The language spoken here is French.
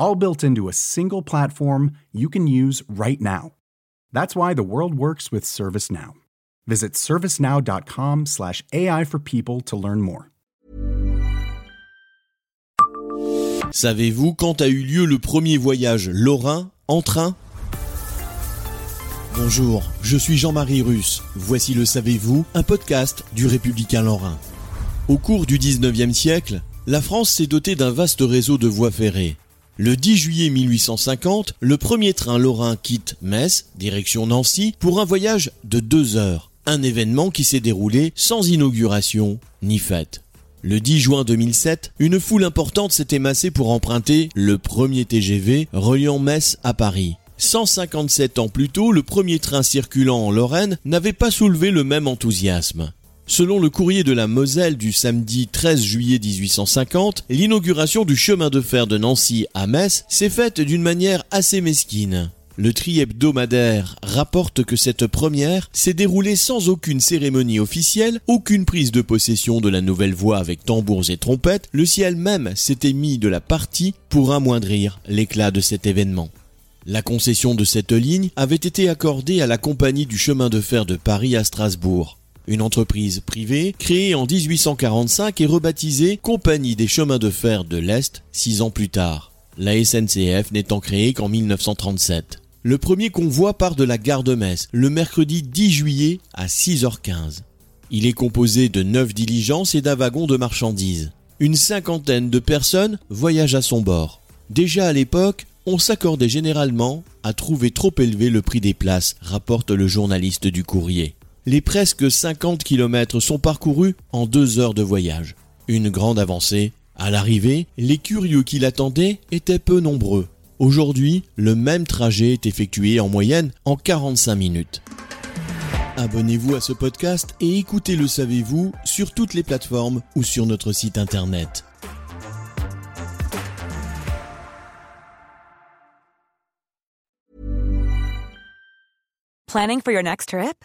all built into a single platform you can use right now. That's why the world works with ServiceNow. Visit servicenow.com/slash AI for people to learn more. Savez-vous quand a eu lieu le premier voyage lorrain en train? Bonjour, je suis Jean-Marie Russe. Voici le Savez-vous, un podcast du Républicain Lorrain. Au cours du 19e siècle, la France s'est dotée d'un vaste réseau de voies ferrées. Le 10 juillet 1850, le premier train lorrain quitte Metz, direction Nancy, pour un voyage de deux heures. Un événement qui s'est déroulé sans inauguration ni fête. Le 10 juin 2007, une foule importante s'est émassée pour emprunter le premier TGV reliant Metz à Paris. 157 ans plus tôt, le premier train circulant en Lorraine n'avait pas soulevé le même enthousiasme. Selon le courrier de la Moselle du samedi 13 juillet 1850, l'inauguration du chemin de fer de Nancy à Metz s'est faite d'une manière assez mesquine. Le tri hebdomadaire rapporte que cette première s'est déroulée sans aucune cérémonie officielle, aucune prise de possession de la nouvelle voie avec tambours et trompettes, le ciel même s'était mis de la partie pour amoindrir l'éclat de cet événement. La concession de cette ligne avait été accordée à la compagnie du chemin de fer de Paris à Strasbourg une entreprise privée créée en 1845 et rebaptisée Compagnie des chemins de fer de l'Est six ans plus tard, la SNCF n'étant créée qu'en 1937. Le premier convoi part de la gare de Metz le mercredi 10 juillet à 6h15. Il est composé de 9 diligences et d'un wagon de marchandises. Une cinquantaine de personnes voyagent à son bord. Déjà à l'époque, on s'accordait généralement à trouver trop élevé le prix des places, rapporte le journaliste du courrier les presque 50 km sont parcourus en deux heures de voyage. Une grande avancée. À l'arrivée, les curieux qui l'attendaient étaient peu nombreux. Aujourd'hui, le même trajet est effectué en moyenne en 45 minutes. Abonnez-vous à ce podcast et écoutez Le Savez-vous sur toutes les plateformes ou sur notre site internet. Planning for your next trip?